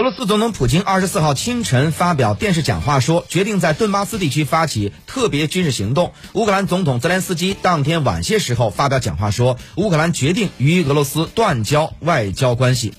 俄罗斯总统普京二十四号清晨发表电视讲话说决定在顿巴斯地区发起特别军事行动。乌克兰总统泽连斯基当天晚些时候发表讲话说乌克兰决定与俄罗斯断交外交关系。